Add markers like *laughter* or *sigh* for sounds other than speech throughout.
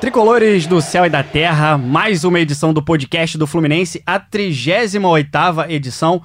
Tricolores do céu e da terra, mais uma edição do podcast do Fluminense, a 38ª edição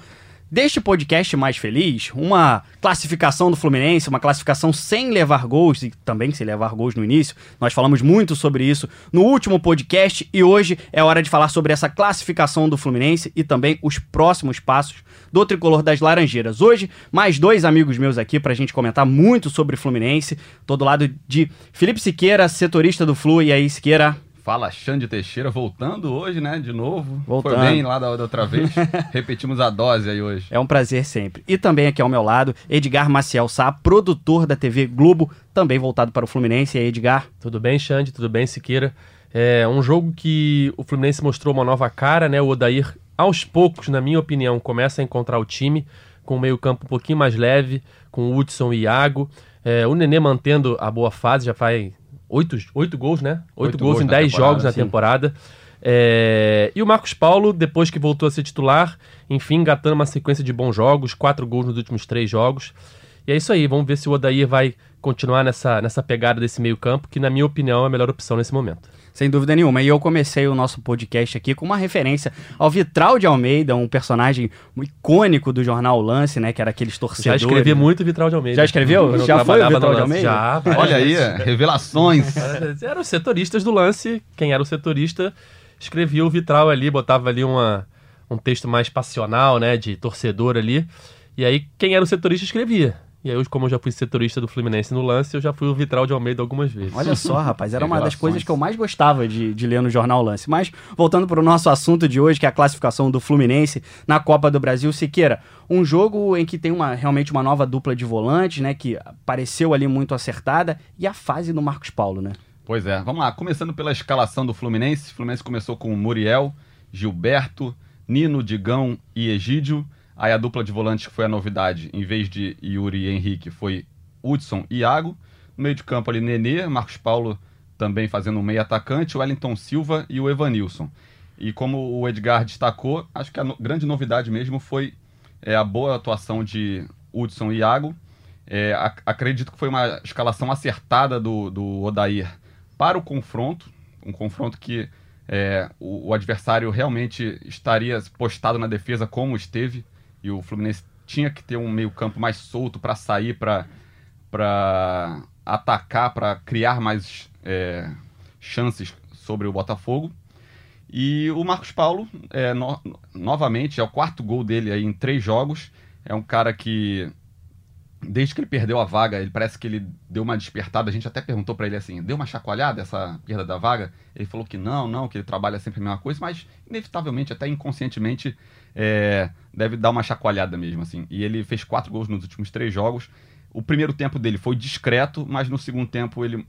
deste podcast mais feliz, uma classificação do Fluminense, uma classificação sem levar gols e também sem levar gols no início. Nós falamos muito sobre isso no último podcast e hoje é hora de falar sobre essa classificação do Fluminense e também os próximos passos do tricolor das Laranjeiras. Hoje, mais dois amigos meus aqui para a gente comentar muito sobre Fluminense. Todo lado de Felipe Siqueira, setorista do Flu. E aí, Siqueira, Fala Xande Teixeira, voltando hoje, né? De novo. Voltando. Foi bem lá da, da outra vez. *laughs* Repetimos a dose aí hoje. É um prazer sempre. E também aqui ao meu lado, Edgar Maciel Sá, produtor da TV Globo, também voltado para o Fluminense. E aí, Edgar? Tudo bem, Xande? Tudo bem, Siqueira? É um jogo que o Fluminense mostrou uma nova cara, né? O Odair, aos poucos, na minha opinião, começa a encontrar o time com o meio-campo um pouquinho mais leve, com o Hudson e Iago. É, o Nenê mantendo a boa fase, já faz oito, oito gols, né? Oito, Oito gols, gols em dez jogos na sim. temporada. É, E o Marcos Paulo, depois que voltou a ser titular, enfim, engatando uma sequência de bons jogos, quatro gols nos últimos três jogos. E é isso aí, vamos ver se o Odair vai continuar nessa, nessa pegada desse meio campo, que na minha opinião é a melhor opção nesse momento. Sem dúvida nenhuma. E eu comecei o nosso podcast aqui com uma referência ao Vitral de Almeida, um personagem icônico do jornal O Lance, né? Que era aqueles Já torcedores. escrevi muito Vitral de Almeida. Já escreveu? Eu Já foi o Vitral de. Almeida? Já, Olha aí, revelações. Eram os setoristas do lance. Quem era o setorista escrevia o vitral ali, botava ali uma, um texto mais passional, né? De torcedor ali. E aí, quem era o setorista escrevia. E aí, como eu já fui setorista do Fluminense no lance, eu já fui o vitral de Almeida algumas vezes. Olha só, *laughs* rapaz, era uma das coisas que eu mais gostava de, de ler no Jornal Lance. Mas, voltando para o nosso assunto de hoje, que é a classificação do Fluminense na Copa do Brasil, Siqueira, um jogo em que tem uma, realmente uma nova dupla de volantes, né, que pareceu ali muito acertada, e a fase do Marcos Paulo, né? Pois é, vamos lá. Começando pela escalação do Fluminense. O Fluminense começou com Muriel, Gilberto, Nino, Digão e Egídio. Aí a dupla de volantes que foi a novidade, em vez de Yuri e Henrique, foi Hudson e Iago. No meio de campo ali, Nenê, Marcos Paulo também fazendo um meio atacante, o Wellington Silva e o Evanilson. E como o Edgar destacou, acho que a no- grande novidade mesmo foi é, a boa atuação de Hudson e Iago. É, ac- acredito que foi uma escalação acertada do, do Odair para o confronto, um confronto que é, o, o adversário realmente estaria postado na defesa como esteve, e o Fluminense tinha que ter um meio-campo mais solto para sair, para atacar, para criar mais é, chances sobre o Botafogo. E o Marcos Paulo, é, no- novamente, é o quarto gol dele aí em três jogos. É um cara que, desde que ele perdeu a vaga, ele parece que ele deu uma despertada. A gente até perguntou pra ele assim: deu uma chacoalhada essa perda da vaga? Ele falou que não, não, que ele trabalha sempre a mesma coisa, mas inevitavelmente, até inconscientemente, é, deve dar uma chacoalhada mesmo. assim. E ele fez quatro gols nos últimos três jogos. O primeiro tempo dele foi discreto, mas no segundo tempo ele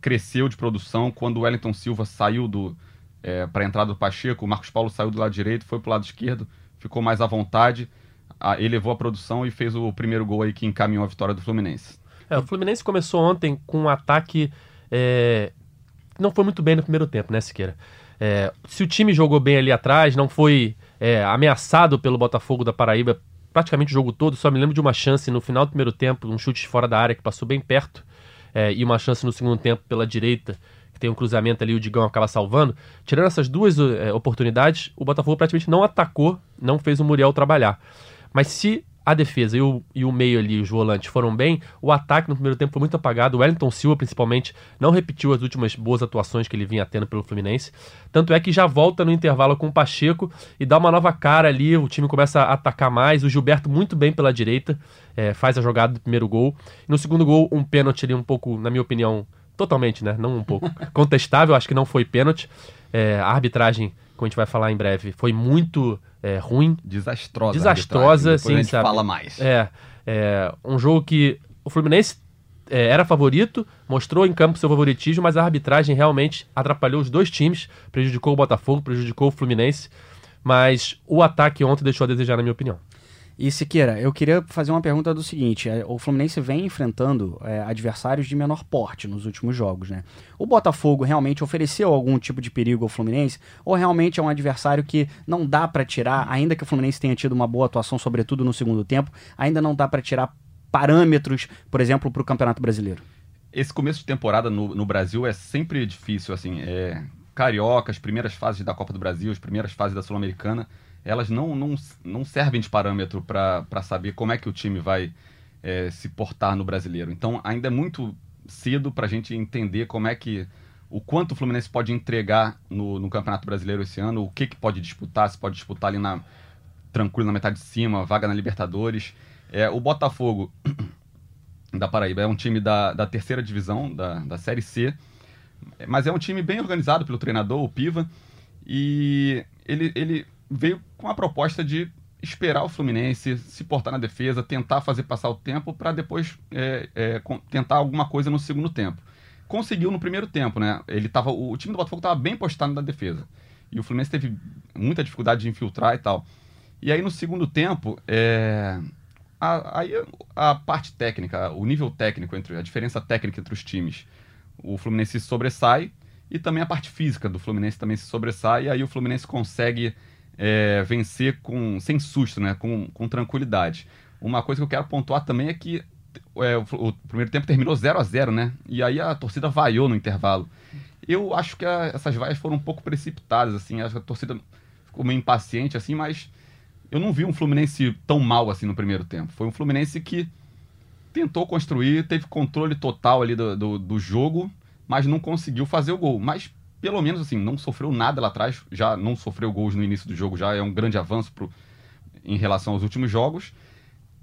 cresceu de produção. Quando o Wellington Silva saiu do é, para a entrada do Pacheco, o Marcos Paulo saiu do lado direito, foi pro lado esquerdo, ficou mais à vontade, elevou a produção e fez o primeiro gol aí que encaminhou a vitória do Fluminense. É, o Fluminense começou ontem com um ataque. é, Não foi muito bem no primeiro tempo, né, Siqueira? É, se o time jogou bem ali atrás, não foi é, ameaçado pelo Botafogo da Paraíba praticamente o jogo todo, só me lembro de uma chance no final do primeiro tempo, um chute fora da área que passou bem perto, é, e uma chance no segundo tempo pela direita, que tem um cruzamento ali, o Digão acaba salvando. Tirando essas duas é, oportunidades, o Botafogo praticamente não atacou, não fez o Muriel trabalhar. Mas se a defesa e o, e o meio ali, os volantes, foram bem, o ataque no primeiro tempo foi muito apagado. O Wellington Silva, principalmente, não repetiu as últimas boas atuações que ele vinha tendo pelo Fluminense. Tanto é que já volta no intervalo com o Pacheco e dá uma nova cara ali. O time começa a atacar mais. O Gilberto muito bem pela direita, é, faz a jogada do primeiro gol. E no segundo gol, um pênalti ali um pouco, na minha opinião, totalmente, né? Não um pouco. *laughs* Contestável, acho que não foi pênalti. É, a arbitragem, como a gente vai falar em breve, foi muito é, ruim. Desastrosa. Desastrosa, sim, a gente sabe? fala mais. É, é um jogo que o Fluminense é, era favorito, mostrou em campo seu favoritismo, mas a arbitragem realmente atrapalhou os dois times, prejudicou o Botafogo, prejudicou o Fluminense. Mas o ataque ontem deixou a desejar, na minha opinião. E Siqueira, eu queria fazer uma pergunta do seguinte: é, o Fluminense vem enfrentando é, adversários de menor porte nos últimos jogos, né? O Botafogo realmente ofereceu algum tipo de perigo ao Fluminense? Ou realmente é um adversário que não dá para tirar, ainda que o Fluminense tenha tido uma boa atuação, sobretudo no segundo tempo, ainda não dá para tirar parâmetros, por exemplo, para o Campeonato Brasileiro? Esse começo de temporada no, no Brasil é sempre difícil, assim. É, Carioca, as primeiras fases da Copa do Brasil, as primeiras fases da Sul-Americana elas não, não, não servem de parâmetro para saber como é que o time vai é, se portar no brasileiro. Então ainda é muito cedo para a gente entender como é que o quanto o Fluminense pode entregar no, no Campeonato Brasileiro esse ano, o que, que pode disputar, se pode disputar ali na tranquilo na metade de cima, vaga na Libertadores. É, o Botafogo *coughs* da Paraíba é um time da, da terceira divisão, da, da Série C, mas é um time bem organizado pelo treinador, o Piva, e ele, ele veio com a proposta de esperar o Fluminense se portar na defesa, tentar fazer passar o tempo para depois é, é, tentar alguma coisa no segundo tempo. Conseguiu no primeiro tempo, né? Ele tava, o time do Botafogo estava bem postado na defesa. E o Fluminense teve muita dificuldade de infiltrar e tal. E aí no segundo tempo, é, a, aí a parte técnica, o nível técnico, entre a diferença técnica entre os times, o Fluminense sobressai e também a parte física do Fluminense também se sobressai. E aí o Fluminense consegue é, vencer com, sem susto, né? Com, com tranquilidade. Uma coisa que eu quero pontuar também é que é, o, o, primeiro tempo terminou 0 a 0 né? E aí a torcida vaiou no intervalo. Eu acho que a, essas vaias foram um pouco precipitadas, assim. Acho que a torcida ficou meio impaciente, assim, mas eu não vi um Fluminense tão mal assim no primeiro tempo. Foi um Fluminense que tentou construir, teve controle total ali do, do, do jogo, mas não conseguiu fazer o gol. Mas pelo menos assim, não sofreu nada lá atrás, já não sofreu gols no início do jogo, já é um grande avanço pro, em relação aos últimos jogos.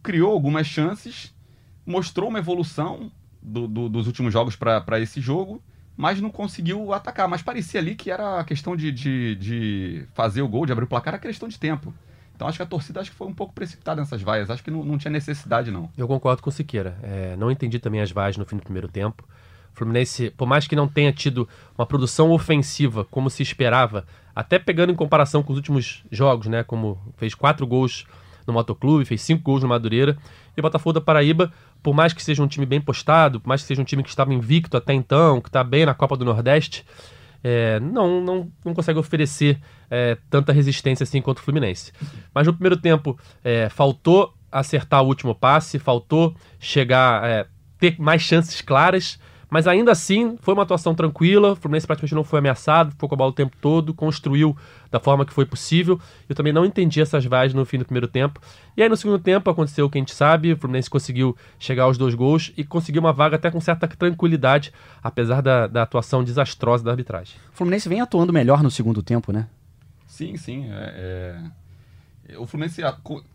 Criou algumas chances, mostrou uma evolução do, do, dos últimos jogos para esse jogo, mas não conseguiu atacar. Mas parecia ali que era a questão de, de, de, fazer o gol, de abrir o placar, era questão de tempo. Então acho que a torcida acho que foi um pouco precipitada nessas vaias. Acho que não, não tinha necessidade, não. Eu concordo com o Siqueira. É, não entendi também as vaias no fim do primeiro tempo. Fluminense, por mais que não tenha tido uma produção ofensiva como se esperava, até pegando em comparação com os últimos jogos, né? Como fez quatro gols no Motoclube, fez cinco gols no Madureira. E o Botafogo da Paraíba, por mais que seja um time bem postado, por mais que seja um time que estava invicto até então, que está bem na Copa do Nordeste, é, não, não, não consegue oferecer é, tanta resistência assim quanto o Fluminense. Mas no primeiro tempo é, faltou acertar o último passe, faltou chegar, é, ter mais chances claras mas ainda assim, foi uma atuação tranquila. O Fluminense praticamente não foi ameaçado, ficou com a bola o tempo todo, construiu da forma que foi possível. Eu também não entendi essas vaias no fim do primeiro tempo. E aí no segundo tempo aconteceu o que a gente sabe: o Fluminense conseguiu chegar aos dois gols e conseguiu uma vaga até com certa tranquilidade, apesar da, da atuação desastrosa da arbitragem. O Fluminense vem atuando melhor no segundo tempo, né? Sim, sim. É, é o Fluminense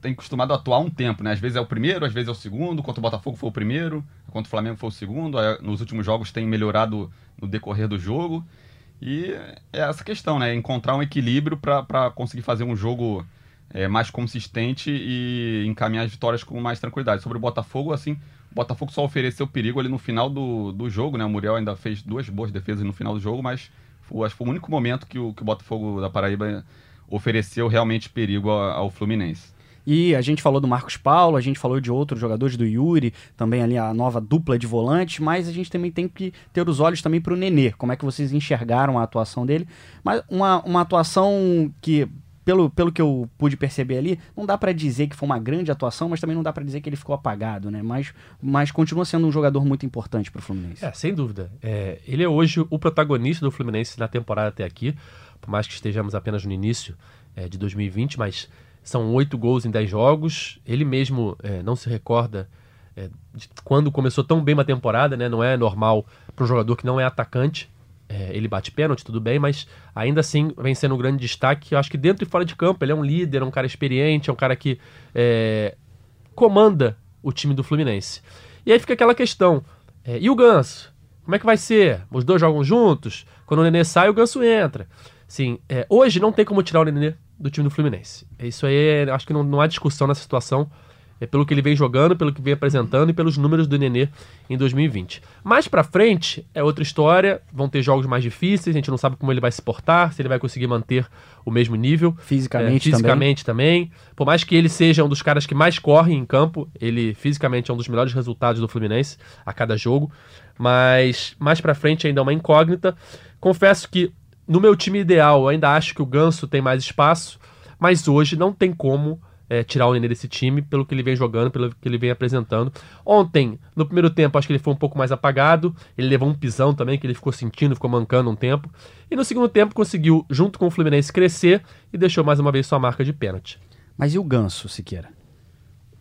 tem acostumado a atuar um tempo, né? Às vezes é o primeiro, às vezes é o segundo. Contra o Botafogo foi o primeiro, contra o Flamengo foi o segundo. Nos últimos jogos tem melhorado no decorrer do jogo. E é essa questão, né? Encontrar um equilíbrio para conseguir fazer um jogo é, mais consistente e encaminhar as vitórias com mais tranquilidade. Sobre o Botafogo, assim, o Botafogo só ofereceu perigo ali no final do, do jogo, né? O Muriel ainda fez duas boas defesas no final do jogo, mas foi, acho que foi o único momento que o, que o Botafogo da Paraíba ofereceu realmente perigo ao, Fluminense. E a gente falou do Marcos Paulo, a gente falou de outros jogadores do Yuri, também ali a nova dupla de volante, mas a gente também tem que ter os olhos também para o Nenê. Como é que vocês enxergaram a atuação dele? Mas uma, uma atuação que, pelo, pelo que eu pude perceber ali, não dá para dizer que foi uma grande atuação, mas também não dá para dizer que ele ficou apagado, né? Mas, mas continua sendo um jogador muito importante para o Fluminense. É, sem dúvida. É, ele é hoje o protagonista do Fluminense na temporada até aqui por mais que estejamos apenas no início é, de 2020, mas são oito gols em dez jogos. Ele mesmo é, não se recorda é, de quando começou tão bem uma temporada, né? Não é normal para um jogador que não é atacante. É, ele bate pênalti, tudo bem, mas ainda assim vem sendo um grande destaque. Eu acho que dentro e fora de campo ele é um líder, é um cara experiente, é um cara que é, comanda o time do Fluminense. E aí fica aquela questão: é, e o Ganso? Como é que vai ser? Os dois jogam juntos? Quando o Nenê sai, o Ganso entra. Sim, é, hoje não tem como tirar o Nenê do time do Fluminense. Isso aí, acho que não, não há discussão nessa situação. é pelo que ele vem jogando, pelo que vem apresentando e pelos números do Nenê em 2020. Mais pra frente é outra história, vão ter jogos mais difíceis, a gente não sabe como ele vai se portar, se ele vai conseguir manter o mesmo nível. Fisicamente É, fisicamente também. Por mais que ele seja um dos caras que mais corre em campo, ele fisicamente é um dos melhores resultados do Fluminense a cada jogo. Mas mais pra frente ainda é uma incógnita. Confesso que no meu time ideal eu ainda acho que o Ganso tem mais espaço, mas hoje não tem como é, tirar o Nenê desse time pelo que ele vem jogando, pelo que ele vem apresentando. Ontem, no primeiro tempo, acho que ele foi um pouco mais apagado. Ele levou um pisão também, que ele ficou sentindo, ficou mancando um tempo. E no segundo tempo conseguiu, junto com o Fluminense, crescer e deixou mais uma vez sua marca de pênalti. Mas e o Ganso, Siqueira?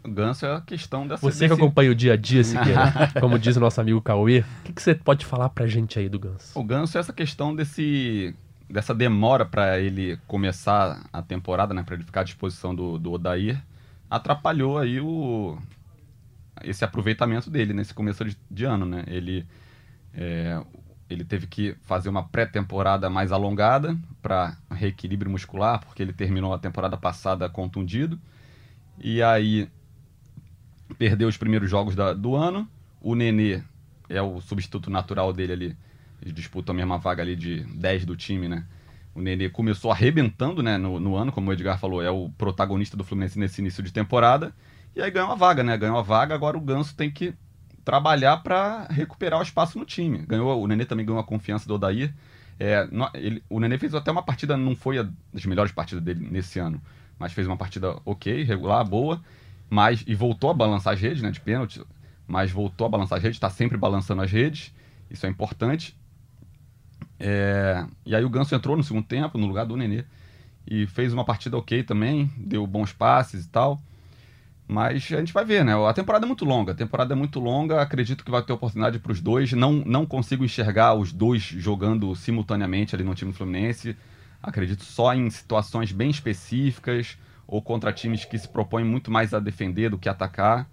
O Ganso é a questão dessa. Você que desse- acompanha o dia a dia, Siqueira, *laughs* como diz o nosso amigo Cauê, o que, que você pode falar pra gente aí do Ganso? O Ganso é essa questão desse dessa demora para ele começar a temporada, né, para ele ficar à disposição do, do Odair, atrapalhou aí o esse aproveitamento dele nesse começo de, de ano, né? Ele é, ele teve que fazer uma pré-temporada mais alongada para reequilíbrio muscular, porque ele terminou a temporada passada contundido. E aí perdeu os primeiros jogos da- do ano. O Nenê é o substituto natural dele ali. Eles disputam a mesma vaga ali de 10 do time, né? O Nenê começou arrebentando né, no, no ano, como o Edgar falou, é o protagonista do Fluminense nesse início de temporada. E aí ganhou a vaga, né? Ganhou a vaga, agora o Ganso tem que trabalhar para recuperar o espaço no time. Ganhou, o Nenê também ganhou a confiança do Odair. É, ele- o Nenê fez até uma partida, não foi a das melhores partidas dele nesse ano, mas fez uma partida ok, regular, boa, mas e voltou a balançar as redes, né, de pênalti, mas voltou a balançar as redes, está sempre balançando as redes, isso é importante. É, e aí o Ganso entrou no segundo tempo, no lugar do Nenê, e fez uma partida ok também, deu bons passes e tal. Mas a gente vai ver, né? A temporada é muito longa. A temporada é muito longa. Acredito que vai ter oportunidade para os dois. Não, não consigo enxergar os dois jogando simultaneamente ali no time do Fluminense. Acredito só em situações bem específicas ou contra times que se propõem muito mais a defender do que atacar.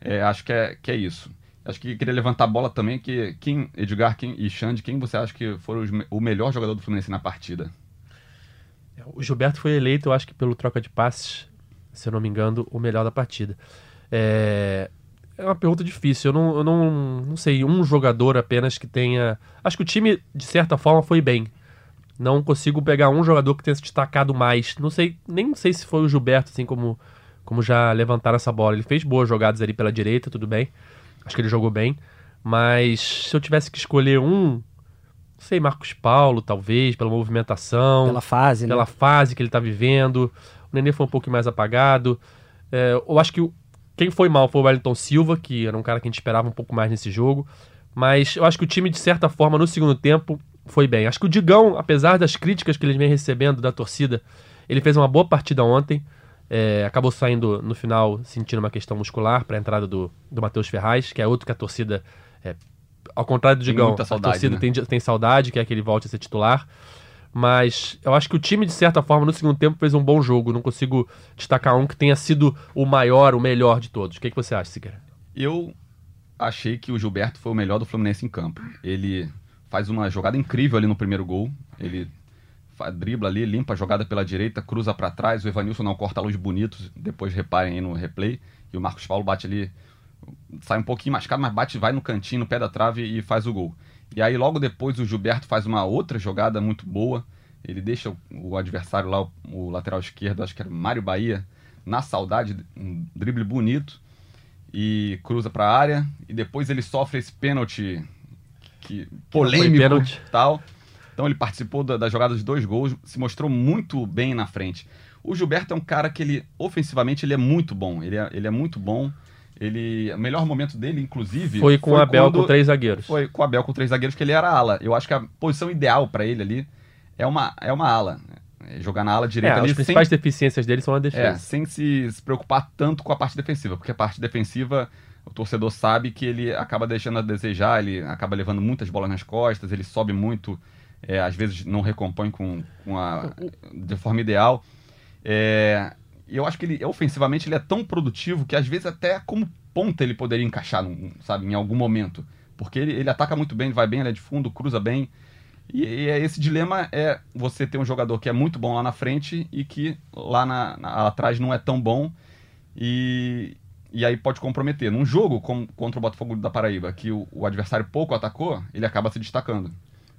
É, acho que é, que é isso. Acho que queria levantar a bola também, que quem, Edgar quem, e Xande, quem você acha que foram os o melhor jogador do Fluminense na partida? O Gilberto foi eleito, eu acho que pelo troca de passes, se eu não me engano, o melhor da partida. É, é uma pergunta difícil. Eu não, eu não, não sei, um jogador apenas que tenha. Acho que o time, de certa forma, foi bem. Não consigo pegar um jogador que tenha se destacado mais. Não sei, nem sei se foi o Gilberto, assim como, como já levantaram essa bola. Ele fez boas jogadas ali pela direita, tudo bem. Acho que ele jogou bem. Mas se eu tivesse que escolher um, não sei, Marcos Paulo, talvez, pela movimentação Pela fase, né? pela fase que ele tá vivendo. O Nenê foi um pouco mais apagado. É, eu acho que quem foi mal foi o Wellington Silva, que era um cara que a gente esperava um pouco mais nesse jogo. Mas eu acho que o time, de certa forma, no segundo tempo, foi bem. Acho que o Digão, apesar das críticas que ele vem recebendo da torcida, ele fez uma boa partida ontem. É, acabou saindo no final sentindo uma questão muscular para a entrada do, do Matheus Ferraz, que é outro que a torcida, é, ao contrário do Digão, a saudade, torcida né? tem, tem saudade, quer que ele volte a ser titular. Mas eu acho que o time, de certa forma, no segundo tempo fez um bom jogo. Não consigo destacar um que tenha sido o maior, o melhor de todos. O que, que você acha, Siqueira? Eu achei que o Gilberto foi o melhor do Fluminense em campo. Ele faz uma jogada incrível ali no primeiro gol. Ele dribla ali, limpa a jogada pela direita, cruza pra trás. O Evanilson não corta a luz bonito. Depois reparem aí no replay. E o Marcos Paulo bate ali, sai um pouquinho mascado, mas bate, vai no cantinho, no pé da trave e faz o gol. E aí logo depois o Gilberto faz uma outra jogada muito boa. Ele deixa o, adversário lá, o, lateral esquerdo, acho que era Mário Bahia, na saudade, um drible bonito e cruza para a área e depois ele sofre esse pênalti que polêmico pênalti. tal. Então ele participou da, da jogada de dois gols, se mostrou muito bem na frente. O Gilberto é um cara que ele ofensivamente ele é muito bom, ele é, ele é muito bom. Ele, o melhor momento dele, inclusive, Foi com o Abel quando- com três zagueiros. foi com o Abel com três zagueiros, que ele era ala. Eu acho que a posição ideal para ele ali é uma, é uma ala. É Jogar na ala É, direita ali as sem, principais deficiências dele são na é, defesa. sem se, se preocupar tanto com a parte defensiva, porque a parte defensiva o torcedor sabe que ele acaba deixando a desejar, ele acaba levando muitas bolas nas costas, ele sobe muito, é, às vezes não recompõe com, com a, de forma ideal. É, eu acho que ele, ofensivamente ele é tão produtivo que às vezes até como ponta ele poderia encaixar, num- sabe, em algum momento. Porque ele, ele ataca muito bem, ele vai bem, ele é de fundo, cruza bem. E, e é esse dilema é você ter um jogador que é muito bom lá na frente e que lá, na, na- atrás não é tão bom. E e aí pode comprometer. Num jogo como, contra o Botafogo da Paraíba, que o, o adversário pouco atacou, ele acaba se destacando.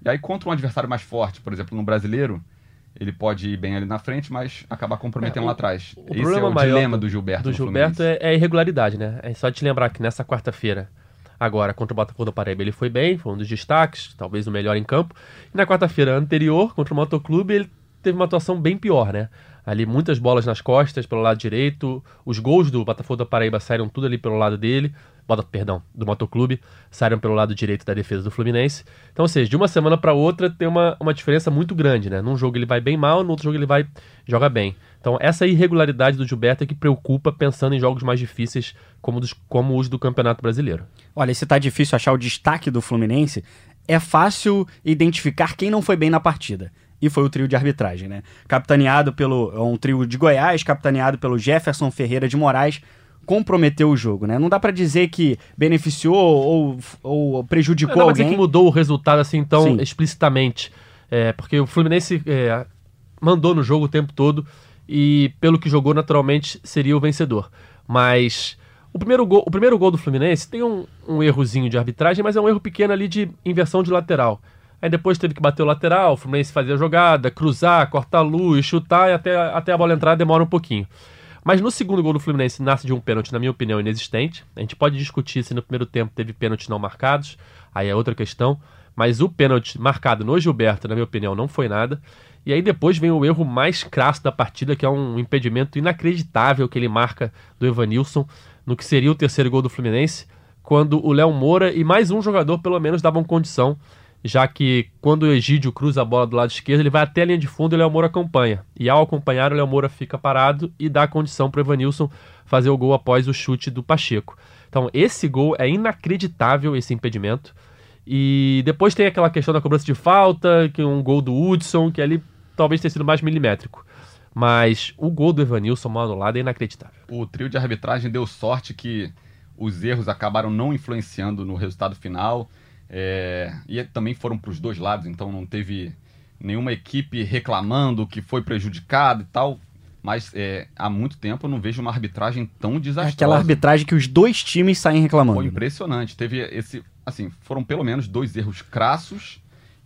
E aí contra um adversário mais forte, por exemplo, no brasileiro, ele pode ir bem ali na frente, mas acabar comprometendo É, o- lá atrás. o Esse é problema o maior dilema do- Gilberto. do Gilberto é, é a irregularidade, né? É só te lembrar que nessa quarta-feira, agora contra o Botafogo da Paraíba, ele foi bem, foi um dos destaques, talvez o melhor em campo. E na quarta-feira anterior, contra o Motoclube, ele teve uma atuação bem pior, né? Ali muitas bolas nas costas, pelo lado direito. Os gols do Botafogo da Paraíba saíram tudo ali pelo lado dele. Bota, perdão, do Motoclube, saíram pelo lado direito da defesa do Fluminense. Então, ou seja, de uma semana para outra tem uma, uma diferença muito grande, né? Num jogo ele vai bem mal, no outro jogo ele vai joga bem. Então, essa irregularidade do Gilberto é que preocupa pensando em jogos mais difíceis como, dos, como os do Campeonato Brasileiro. Olha, se tá difícil achar o destaque do Fluminense, é fácil identificar quem não foi bem na partida. E foi o trio de arbitragem, né? Capitaneado pelo. É um trio de Goiás, capitaneado pelo Jefferson Ferreira de Moraes, comprometeu o jogo, né? Não dá pra dizer que beneficiou ou, ou prejudicou Não, é alguém. que mudou o resultado assim tão Sim. explicitamente. É, porque o Fluminense é, mandou no jogo o tempo todo e, pelo que jogou, naturalmente seria o vencedor. Mas o primeiro gol, o primeiro gol do Fluminense tem um, um errozinho de arbitragem, mas é um erro pequeno ali de inversão de lateral. Aí depois teve que bater o lateral, o Fluminense fazia a jogada, cruzar, cortar a luz, chutar e até, até a bola entrar demora um pouquinho. Mas no segundo gol do Fluminense nasce de um pênalti, na minha opinião, inexistente. A gente pode discutir se no primeiro tempo teve pênaltis não marcados, aí é outra questão. Mas o pênalti marcado no Gilberto, na minha opinião, não foi nada. E aí depois vem o erro mais crasso da partida, que é um impedimento inacreditável que ele marca do Evanilson no que seria o terceiro gol do Fluminense, quando o Léo Moura e mais um jogador pelo menos davam condição, já que quando o Egídio cruza a bola do lado esquerdo, ele vai até a linha de fundo e o Léo Moura acompanha. E ao acompanhar, o Léo Moura fica parado e dá condição para o Evanilson fazer o gol após o chute do Pacheco. Então, esse gol é inacreditável, esse impedimento. E depois tem aquela questão da cobrança de falta, que é um gol do Hudson, que ali talvez tenha sido mais milimétrico. Mas o gol do Evanilson mal anulado é inacreditável. O trio de arbitragem deu sorte que os erros acabaram não influenciando no resultado final. É, e também foram para os dois lados, então não teve nenhuma equipe reclamando que foi prejudicada e tal. Mas é, há muito tempo eu não vejo uma arbitragem tão É desastrosa. aquela arbitragem que os dois times saem reclamando. Foi impressionante. Teve esse. Assim, foram pelo menos dois erros crassos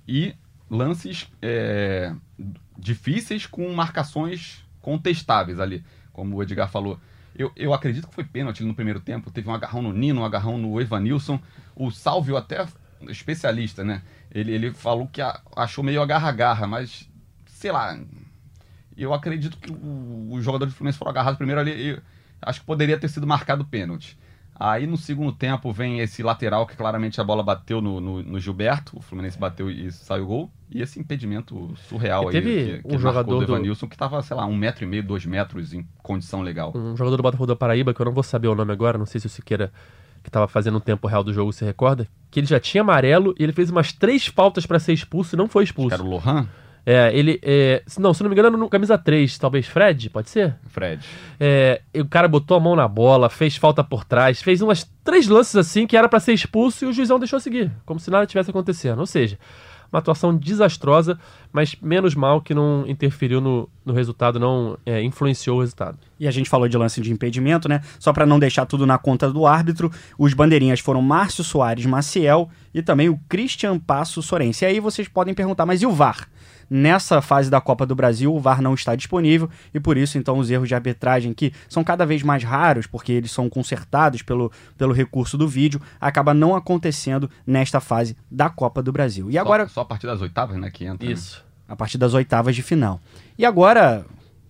e lances é, difíceis com marcações contestáveis ali, como o Edgar falou. Eu, eu acredito que foi pênalti no primeiro tempo. Teve um agarrão no Nino, um agarrão no Evanilson. O Salvio, até especialista, né? Ele, ele falou que a- achou meio agarra-agarra, mas sei lá. Eu acredito que o, jogador de Fluminense foram agarrados primeiro ali. acho que poderia ter sido marcado pênalti. Aí no segundo tempo vem esse lateral que claramente a bola bateu no, no- no Gilberto. O Fluminense bateu e saiu o gol. E esse impedimento surreal E aí teve que, que um jogador do do- Evanilson que tava, sei lá, um metro e meio, dois metros em condição legal. Um jogador do Botafogo da Paraíba, que eu não vou saber o nome agora, não sei se o Siqueira, que estava fazendo o tempo real do jogo, se recorda, que ele já tinha amarelo e ele fez umas três faltas para ser expulso e não foi Acho que expulso. era o Lohan, É, ele. É, não, se não me engano, no camisa 3, talvez Fred, pode ser? Fred. É, o cara botou a mão na bola, fez falta por trás, fez umas três lances assim que era pra ser expulso e o juizão deixou seguir, como se nada tivesse acontecendo. Ou seja, uma atuação desastrosa, mas menos mal que não interferiu no, no resultado, não é, influenciou o resultado. E a gente falou de lance de impedimento, né? Só para não deixar tudo na conta do árbitro, os bandeirinhas foram Márcio Soares Maciel e também o Christian Passo Sorense. E aí vocês podem perguntar, mas e o VAR? Nessa fase da Copa do Brasil, o VAR não está disponível e por isso, então, os erros de arbitragem, que são cada vez mais raros, porque eles são consertados pelo, pelo recurso do vídeo, acaba não acontecendo nesta fase da Copa do Brasil. E agora, Só, só a partir das oitavas, né, que entra. né? Isso. a partir das oitavas de final. E agora,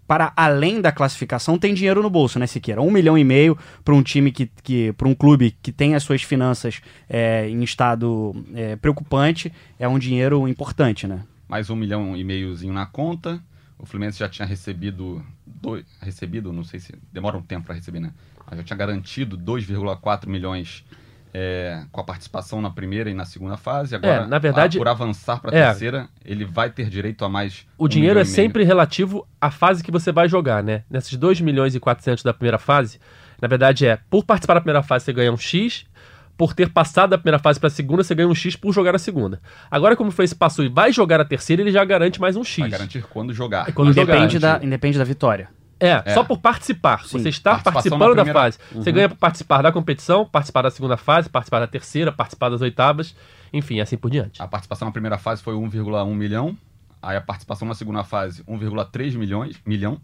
para além da classificação, tem dinheiro no bolso, né, Siqueira? Um milhão e meio para um time que, que para um clube que tem as suas finanças é, em estado é, preocupante, é um dinheiro importante, né? Mais um milhão e meiozinho na conta. O Fluminense já tinha recebido, dois, recebido, não sei se demora um tempo para receber, né? Mas já tinha garantido 2,4 milhões é, com a participação na primeira e na segunda fase. Agora, na verdade- a- por avançar para a é. terceira, ele vai ter direito a mais. O um dinheiro é sempre relativo à fase que você vai jogar, né? Nesses 2 milhões e 400 da primeira fase, na verdade é, por participar da primeira fase você ganha um X, por ter passado da primeira fase para a segunda você ganha um X por jogar a segunda. Agora como o Fluminense passou e vai jogar a terceira, ele já garante mais um X. Vai garantir quando jogar. É quando jogar. Independe da, independe da vitória. É, É. só por participar. Sim. Você está participando na da primeira- fase. Você ganha por participar da competição, participar da segunda fase, participar da terceira, participar das oitavas, enfim, assim por diante. A participação na primeira fase foi 1,1 milhão. Aí a participação na segunda fase, 1,3 milhões, milhão.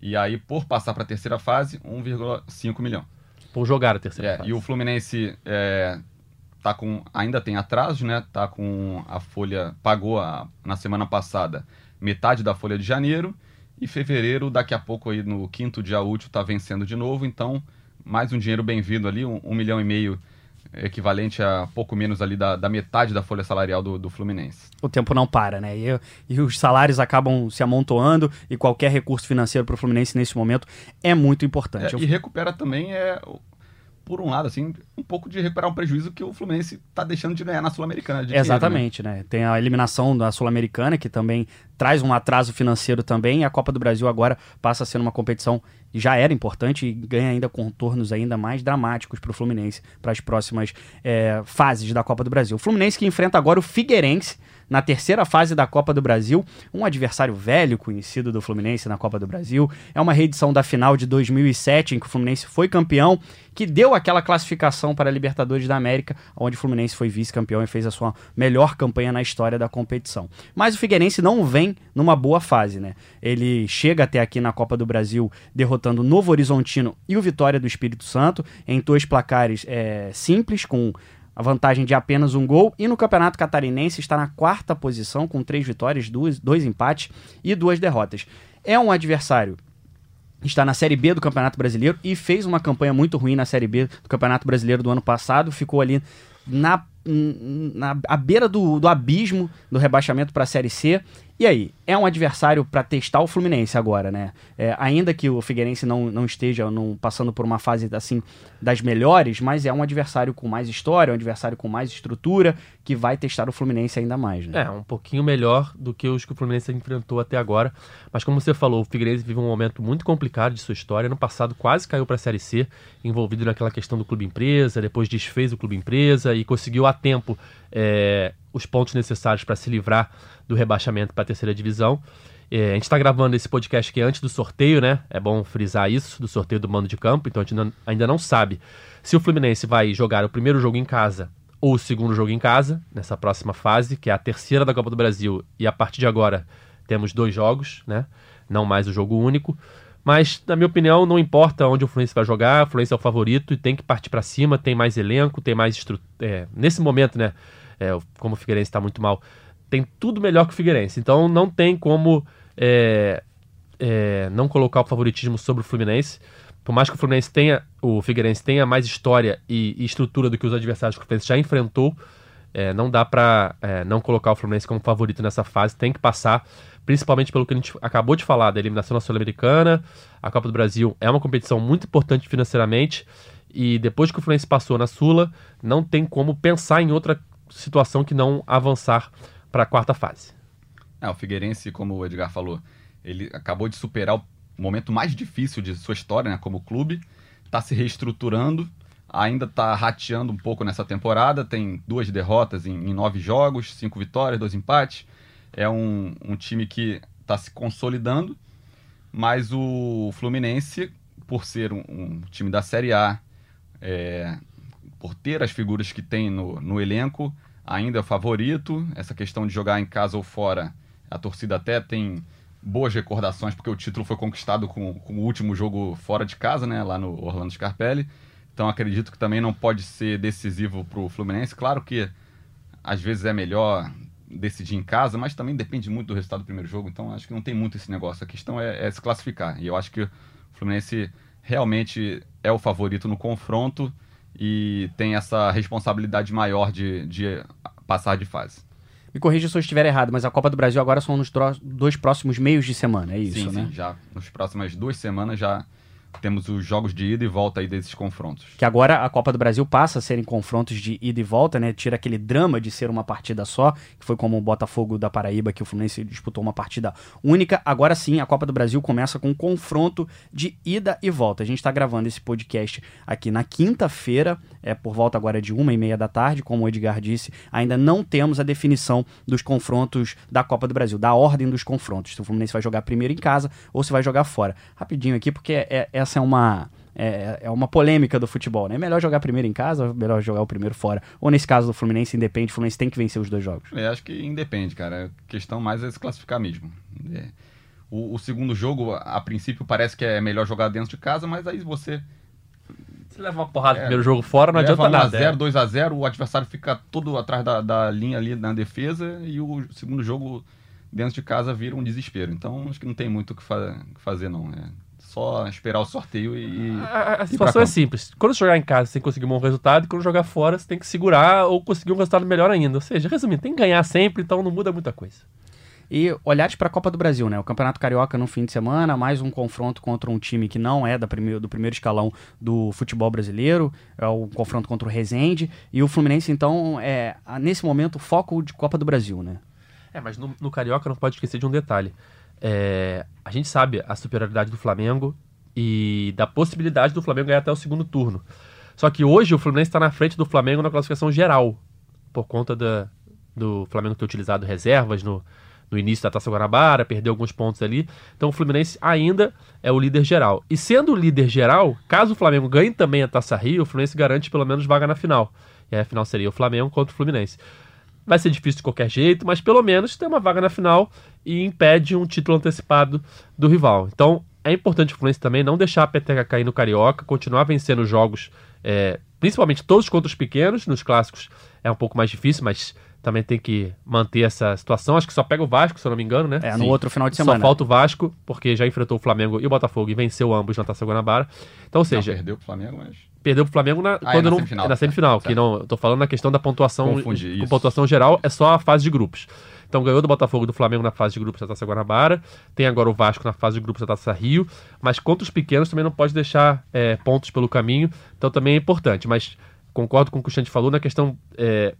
E aí, por passar para a terceira fase, 1,5 milhão. Por jogar a terceira É, fase. e o Fluminense é, tá com, ainda tem atrasos, né? Tá com a folha, pagou a- na semana passada metade da folha de janeiro. E fevereiro, daqui a pouco aí no quinto dia útil, tá vencendo de novo. Então, mais um dinheiro bem-vindo ali, um, um milhão e meio, equivalente a pouco menos ali da, da metade da folha salarial do, do Fluminense. o tempo não para, né? E, e os salários acabam se amontoando e qualquer recurso financeiro para o Fluminense nesse momento é muito importante. É, e recupera também, é, por um lado, assim, um pouco de recuperar um prejuízo que o Fluminense tá deixando de ganhar na Sul-Americana. né? Exatamente, né? Tem a eliminação da Sul-Americana, que também traz um atraso financeiro também, e a Copa do Brasil agora passa a ser uma competição já era importante e ganha ainda contornos ainda mais dramáticos para o Fluminense, para as próximas é, fases da Copa do Brasil. O Fluminense que enfrenta agora o Figueirense na terceira fase da Copa do Brasil, um adversário velho conhecido do Fluminense na Copa do Brasil. É uma reedição da final de 2007, em que o Fluminense foi campeão, que deu aquela classificação para a Libertadores da América, onde o Fluminense foi vice-campeão e fez a sua melhor campanha na história da competição. Mas o Figueirense não vem numa boa fase, né? Ele chega até aqui na Copa do Brasil derrotando o Novo Horizontino e o Vitória do Espírito Santo em dois placares é, simples, com a vantagem de apenas um gol. E no Campeonato Catarinense está na quarta posição, com três vitórias, duas, dois empates e duas derrotas. É um adversário está na Série B do Campeonato Brasileiro e fez uma campanha muito ruim na Série B do Campeonato Brasileiro do ano passado. Ficou ali na, na à beira do, do abismo do rebaixamento para a Série C. E aí, é um adversário para testar o Fluminense agora, né? É, ainda que o Figueirense não, não esteja não, passando por uma fase assim das melhores, mas é um adversário com mais história, um adversário com mais estrutura, que vai testar o Fluminense ainda mais, né? É, um pouquinho melhor do que os que o Fluminense enfrentou até agora. Mas como você falou, o Figueirense vive um momento muito complicado de sua história. No passado quase caiu para a Série C, envolvido naquela questão do clube empresa, depois desfez o clube empresa e conseguiu a tempo é, os pontos necessários para se livrar do rebaixamento para a terceira divisão. É, a gente está gravando esse podcast aqui antes do sorteio, né? É bom frisar isso, do sorteio do mando de campo. Então a gente ainda, ainda não sabe se o Fluminense vai jogar o primeiro jogo em casa ou o segundo jogo em casa, nessa próxima fase, que é a terceira da Copa do Brasil. E a partir de agora temos dois jogos, né? Não mais o jogo único. Mas, na minha opinião, não importa onde o Fluminense vai jogar, o Fluminense é o favorito e tem que partir para cima, tem mais elenco, tem mais estrutura. nesse momento, né? É, como o Figueirense está muito mal, tem tudo melhor que o Figueirense. Então não tem como é, é, não colocar o favoritismo sobre o Fluminense. Por mais que o Fluminense tenha, o Figueirense tenha mais história e, e estrutura do que os adversários que o Fluminense já enfrentou, é, não dá para não colocar o Fluminense como favorito nessa fase. Tem que passar, principalmente pelo que a gente acabou de falar da eliminação na Sul-Americana. A Copa do Brasil é uma competição muito importante financeiramente. E depois que o Fluminense passou na Sula, não tem como pensar em outra situação que não avançar para a quarta fase. É, o Figueirense, como o Edgar falou, ele acabou de superar o momento mais difícil de sua história, né, como clube, está se reestruturando, ainda está rateando um pouco nessa temporada, tem duas derrotas em, em nove jogos, cinco vitórias, dois empates. É um, um time que está se consolidando, mas o Fluminense, por ser um, um time da Série A, é, por ter as figuras que tem no, no elenco, ainda é o favorito. Essa questão de jogar em casa ou fora, a torcida até tem boas recordações, porque o título foi conquistado com, com o último jogo fora de casa, né, lá no Orlando Scarpelli. Então acredito que também não pode ser decisivo para o Fluminense. Claro que às vezes é melhor decidir em casa, mas também depende muito do resultado do primeiro jogo. Então acho que não tem muito esse negócio. A questão é, é se classificar. E eu acho que o Fluminense realmente é o favorito no confronto e tem essa responsabilidade maior de, de passar de fase. Me corrija se eu estiver errado, mas a Copa do Brasil agora são nos dois próximos meios de semana, é isso, sim, né? sim, já nas próximas duas semanas já temos os jogos de ida e volta aí desses confrontos. Que agora a Copa do Brasil passa a ser em confrontos de ida e volta, né? Tira aquele drama de ser uma partida só, que foi como o Botafogo da Paraíba, que o Fluminense disputou uma partida única. Agora sim, a Copa do Brasil começa com um confronto de ida e volta. A gente está gravando esse podcast aqui na quinta-feira, é por volta agora de uma e meia da tarde, como o Edgar disse, ainda não temos a definição dos confrontos da Copa do Brasil, da ordem dos confrontos. Se o Fluminense vai jogar primeiro em casa ou se vai jogar fora. Rapidinho aqui, porque é, essa é uma é, é uma polêmica do futebol, né? É melhor jogar primeiro em casa ou melhor jogar o primeiro fora? Ou nesse caso do Fluminense, independe, o Fluminense tem que vencer os dois jogos? É, acho que independe, cara. A questão mais é se classificar mesmo. É. O, o, segundo jogo, a princípio, parece que é melhor jogar dentro de casa, mas aí você. Você leva uma porrada no é, primeiro jogo fora, não adianta nada. 1x0, 2x0, o adversário fica todo atrás da, da linha ali na defesa e o segundo jogo dentro de casa vira um desespero. Então acho que não tem muito o que, fa fazer, não. É só esperar o sorteio e. A, a situação é simples. Quando jogar em casa, você tem que conseguir um bom resultado, e quando jogar fora, você tem que segurar ou conseguir um resultado melhor ainda. Ou seja, resumindo, tem que ganhar sempre, então não muda muita coisa. E olhares para a Copa do Brasil, né? O Campeonato Carioca no fim de semana, mais um confronto contra um time que não é da primeiro, do primeiro escalão do futebol brasileiro, é o confronto contra o Resende. E o Fluminense, então, é nesse momento, foco de Copa do Brasil, né? É, mas no, no Carioca não pode esquecer de um detalhe. É, a gente sabe a superioridade do Flamengo e da possibilidade do Flamengo ganhar até o segundo turno. Só que hoje o Fluminense está na frente do Flamengo na classificação geral, por conta da, do Flamengo ter utilizado reservas no, no início da Taça Guanabara, perdeu alguns pontos ali. Então o Fluminense ainda é o líder geral. E sendo o líder geral, caso o Flamengo ganhe também a Taça Rio, o Fluminense garante pelo menos vaga na final. E aí a final seria o Flamengo contra o Fluminense. Vai ser difícil de qualquer jeito, mas pelo menos tem uma vaga na final e impede um título antecipado do rival. Então é importante o Fluminense também não deixar a peteca cair no Carioca, continuar vencendo jogos, é, principalmente todos contra os pequenos, nos clássicos é um pouco mais difícil, mas também tem que manter essa situação. Acho que só pega o Vasco, se eu não me engano, né? É, no Sim. outro final de semana. Só falta o Vasco, porque já enfrentou o Flamengo e o Botafogo e venceu ambos na Taça Guanabara. Então, ou seja... Não, perdeu pro Flamengo, mas... Perdeu pro Flamengo na, ah, quando é na não, semifinal. É na semifinal, que não, eu tô falando na questão da pontuação, Confundi, com pontuação geral, é só a fase de grupos. Então ganhou do Botafogo e do Flamengo na fase de grupos da Taça Guanabara. Tem agora o Vasco na fase de grupos da Taça Rio. Mas contra os pequenos também não pode deixar é, pontos pelo caminho. Então também é importante. Mas concordo com o que o Xande falou na questão. É,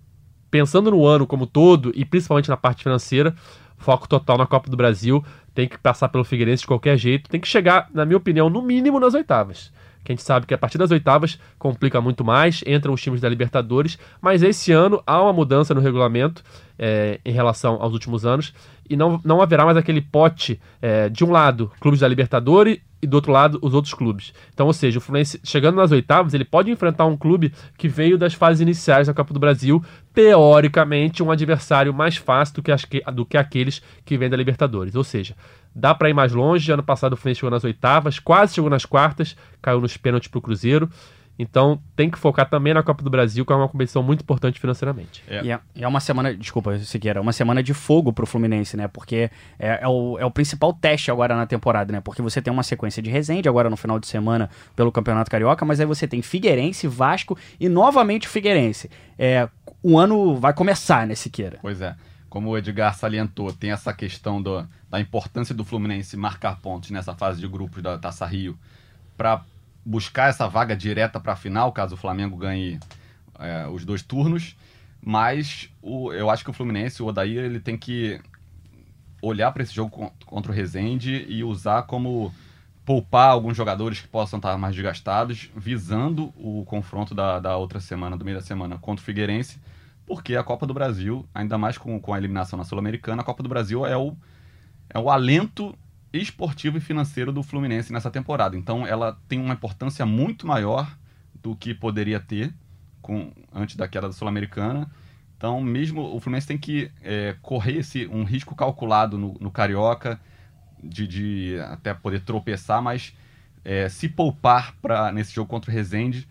pensando no ano como todo e principalmente na parte financeira, foco total na Copa do Brasil. Tem que passar pelo Figueirense de qualquer jeito. Tem que chegar, na minha opinião, no mínimo nas oitavas que a gente sabe que a partir das oitavas complica muito mais, entram os times da Libertadores, mas esse ano há uma mudança no regulamento é, em relação aos últimos anos e não, não haverá mais aquele pote é, de um lado clubes da Libertadores e do outro lado os outros clubes. Então, ou seja, o Fluminense chegando nas oitavas, ele pode enfrentar um clube que veio das fases iniciais da Copa do Brasil, teoricamente um adversário mais fácil do que, as, do que aqueles que vêm da Libertadores. Ou seja, dá para ir mais longe. Ano passado o Fluminense chegou nas oitavas, quase chegou nas quartas, caiu nos pênaltis pro Cruzeiro. Então tem que focar também na Copa do Brasil, que é uma competição muito importante financeiramente. É. E, é, é uma semana, desculpa, Siqueira, é uma semana de fogo pro Fluminense, né? Porque é, é, o, é o principal teste agora na temporada, né? Porque você tem uma sequência de Resende agora no final de semana pelo Campeonato Carioca, mas aí você tem Figueirense, Vasco e novamente Figueirense. É, o ano vai começar, né, Siqueira? Pois é como o Edgar salientou, tem essa questão do, da importância do Fluminense marcar pontos nessa fase de grupos da Taça Rio para buscar essa vaga direta para a final, caso o Flamengo ganhe é, os dois turnos. Mas o, eu acho que o Fluminense, o Odair, ele tem que olhar para esse jogo contra o Rezende e usar como poupar alguns jogadores que possam estar mais desgastados, visando o confronto da, da outra semana, do meio da semana, contra o Figueirense porque a Copa do Brasil, ainda mais com, com a eliminação na Sul-Americana, a Copa do Brasil é o, é o alento esportivo e financeiro do Fluminense nessa temporada. Então ela tem uma importância muito maior do que poderia ter com, antes da queda da Sul-Americana. Então, mesmo o Fluminense tem que é, correr esse, um risco calculado no, no Carioca, de, de, até poder tropeçar, mas é, se poupar pra, nesse jogo contra o Rezende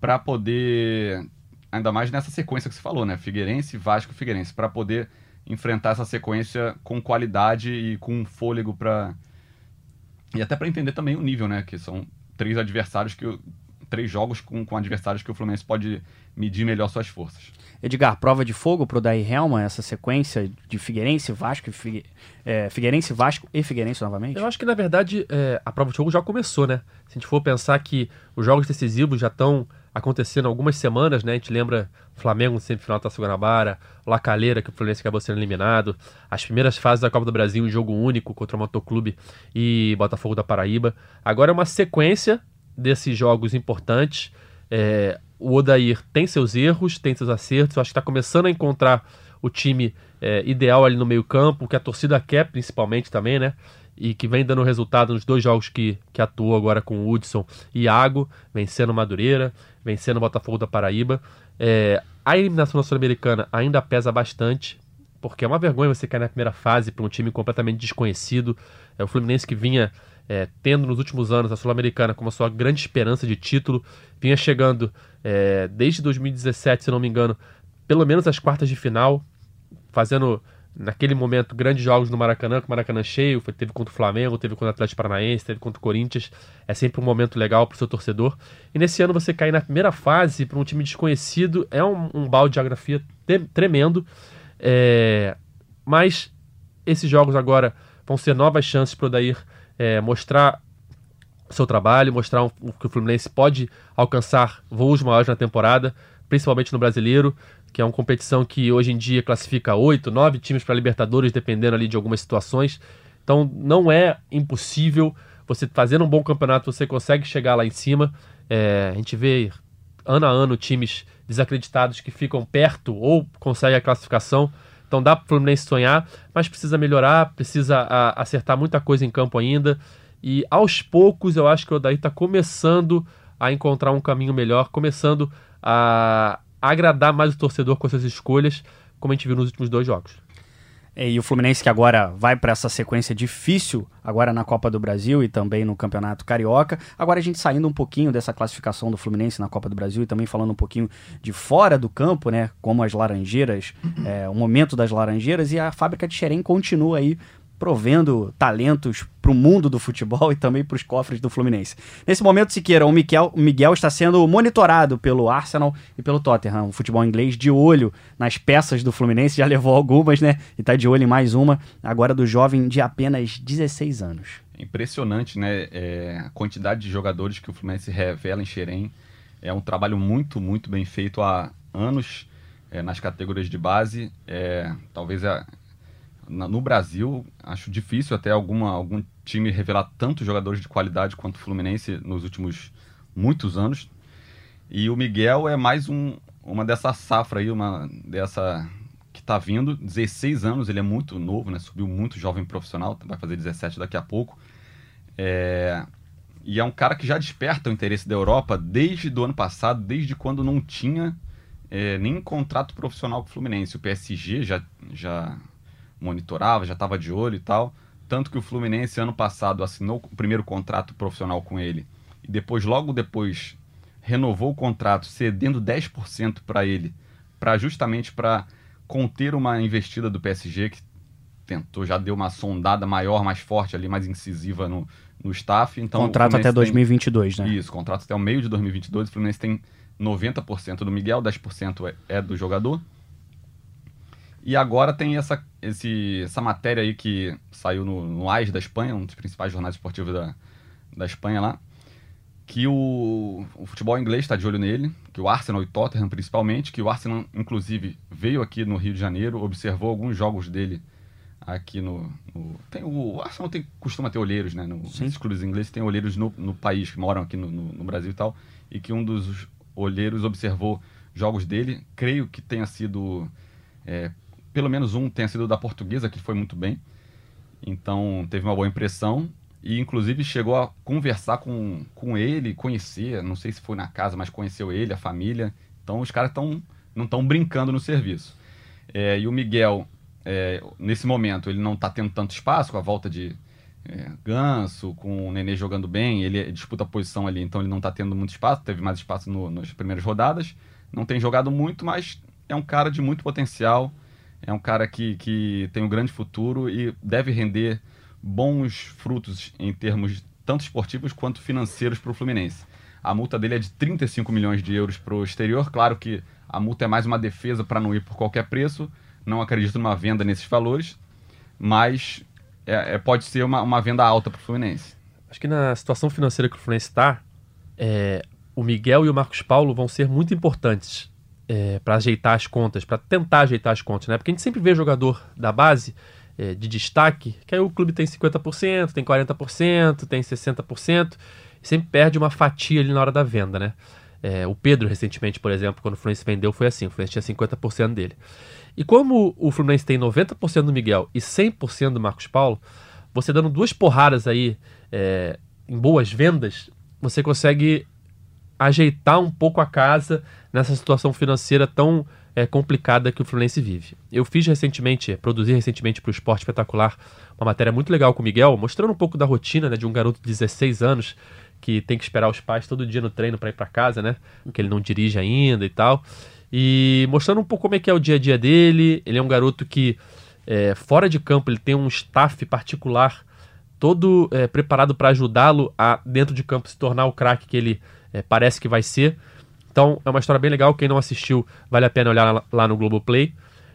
para poder ainda mais nessa sequência que você falou, né? Figueirense, Vasco, Figueirense, para poder enfrentar essa sequência com qualidade e com fôlego para e até para entender também o nível, né? Que são três adversários que três jogos com, com adversários que o Fluminense pode medir melhor suas forças. Edgar, prova de fogo pro Daí Helma, essa sequência de Figueirense, Vasco e Figue... é, Figueirense, Vasco e Figueirense novamente? Eu acho que, na verdade, é, a prova de jogo já começou, né? Se a gente for pensar que os jogos decisivos já estão acontecendo algumas semanas, né? A gente lembra Flamengo no semifinal da Taça Guanabara, Lacalheira, que o Fluminense acabou sendo eliminado, as primeiras fases da Copa do Brasil em jogo único contra o Motoclube e Botafogo da Paraíba. Agora é uma sequência desses jogos importantes. É, o Odair tem seus erros, tem seus acertos. Acho que está começando a encontrar o time é, ideal ali no meio-campo, que a torcida quer principalmente também, né? E que vem dando resultado nos dois jogos que, que atuou agora com o Hudson e Iago, vencendo Madureira, vencendo Botafogo da Paraíba. É, a eliminação da Sul-Americana ainda pesa bastante, porque é uma vergonha você cair na primeira fase para um time completamente desconhecido. É o Fluminense que vinha é, tendo nos últimos anos a Sul-Americana como a sua grande esperança de título, vinha chegando é, desde 2017, se não me engano, pelo menos às quartas de final, fazendo naquele momento grandes jogos no Maracanã, com o Maracanã cheio, foi, teve contra o Flamengo, teve contra o Atlético Paranaense, teve contra o Corinthians, é sempre um momento legal para o seu torcedor. E nesse ano você cair na primeira fase para um time desconhecido é um, um balde de geografia tremendo, é, mas esses jogos agora vão ser novas chances para o Dair é, mostrar seu trabalho, mostrar um, que o Fluminense pode alcançar voos maiores na temporada, principalmente no brasileiro, que é uma competição que hoje em dia classifica oito, nove times para Libertadores, dependendo ali de algumas situações. Então não é impossível você fazendo um bom campeonato, você consegue chegar lá em cima. É, a gente vê ano a ano times desacreditados que ficam perto ou conseguem a classificação. Então dá para o Fluminense sonhar, mas precisa melhorar, precisa a, acertar muita coisa em campo ainda. E aos poucos eu acho que o Odair está começando a encontrar um caminho melhor, começando a, agradar mais o torcedor com essas escolhas, como a gente viu nos últimos dois jogos. É, e o Fluminense que agora vai para essa sequência difícil, agora na Copa do Brasil e também no Campeonato Carioca. Agora a gente saindo um pouquinho dessa classificação do Fluminense na Copa do Brasil e também falando um pouquinho de fora do campo, né? Como as Laranjeiras, é, o momento das Laranjeiras e a fábrica de Xerém continua aí provendo talentos para o mundo do futebol e também para os cofres do Fluminense. Nesse momento, Siqueira, o Miguel, o Miguel está sendo monitorado pelo Arsenal e pelo Tottenham, o futebol inglês de olho nas peças do Fluminense, já *laughs* levou algumas, né? E está de olho em mais uma, agora do jovem de apenas 16 anos. Impressionante, né? É, a quantidade de jogadores que o Fluminense revela em Xerém. É um trabalho muito, muito bem feito há anos é, nas categorias de base. É, talvez a, no Brasil, acho difícil até alguma, algum time revelar tantos jogadores de qualidade quanto o Fluminense nos últimos muitos anos. E o Miguel é mais um, uma dessa safra aí, uma dessa que está vindo, 16 anos, ele é muito novo, né? Subiu muito jovem profissional, vai fazer 17 daqui a pouco. É... E é um cara que já desperta o interesse da Europa desde do ano passado, desde quando não tinha é, nem contrato profissional com o Fluminense. O PSG já, já monitorava, já estava de olho e tal. Tanto que o Fluminense, ano passado, assinou o primeiro contrato profissional com ele. E depois, logo depois, renovou o contrato, cedendo 10% para ele, para justamente para conter uma investida do PSG, que tentou, já deu uma sondada maior, mais forte ali, mais incisiva no, no staff. Então, contrato até 2022, tem, né? Isso, contrato até o meio de 2022. O Fluminense tem 90% do Miguel, 10% é, é do jogador. E agora tem essa, esse, essa matéria aí que saiu no, no AIS da Espanha, um dos principais jornais esportivos da, da Espanha lá, que o, o futebol inglês está de olho nele, que o Arsenal e Tottenham principalmente, que o Arsenal inclusive veio aqui no Rio de Janeiro, observou alguns jogos dele aqui no, no tem o, Arsenal tem costuma ter olheiros, né, no, nos clubes ingleses tem olheiros no, no país que moram aqui no, no, no Brasil e tal, e que um dos olheiros observou jogos dele, creio que tenha sido é, pelo menos um tenha sido da portuguesa, que foi muito bem. Então teve uma boa impressão. E inclusive chegou a conversar com, com ele, conhecer, não sei se foi na casa, mas conheceu ele, a família. Então os caras tão, não estão brincando no serviço. É, e o Miguel, é, nesse momento, ele não está tendo tanto espaço com a volta de é, Ganso, com o Nenê jogando bem, ele disputa a posição ali, então ele não está tendo muito espaço, teve mais espaço no, nas primeiras rodadas. Não tem jogado muito, mas é um cara de muito potencial é um cara que, que tem um grande futuro e deve render bons frutos em termos tanto esportivos quanto financeiros para o Fluminense. A multa dele é de 35 milhões de euros para o exterior. Claro que a multa é mais uma defesa para não ir por qualquer preço. Não acredito numa venda nesses valores, mas é, é- pode ser uma, uma venda alta para o Fluminense. Acho que na situação financeira que o Fluminense está, o Miguel e o Marcos Paulo vão ser muito importantes para ajeitar as contas, para tentar ajeitar as contas, né? Porque a gente sempre vê jogador da base é, de destaque, que aí o clube tem 50%, tem 40%, tem 60%, e sempre perde uma fatia ali na hora da venda, né? É, o Pedro, recentemente, por exemplo, quando o Fluminense vendeu, foi assim: o Fluminense tinha 50% dele. E como o Fluminense tem 90% do Miguel e 100% do Marcos Paulo, você dando duas porradas aí é, em boas vendas, você consegue ajeitar um pouco a casa nessa situação financeira tão é, complicada que o Fluminense vive. Eu fiz recentemente, produzi recentemente para o Esporte Espetacular uma matéria muito legal com o Miguel, mostrando um pouco da rotina né, de um garoto de 16 anos que tem que esperar os pais todo dia no treino para ir para casa, né? Porque ele não dirige ainda e tal. E mostrando um pouco como é que é o dia a dia dele. Ele é um garoto que, é, fora de campo, ele tem um staff particular todo é, preparado para ajudá-lo a, dentro de campo, se tornar o craque que ele é, parece que vai ser. Então, é uma história bem legal. Quem não assistiu, vale a pena olhar lá, no Globoplay.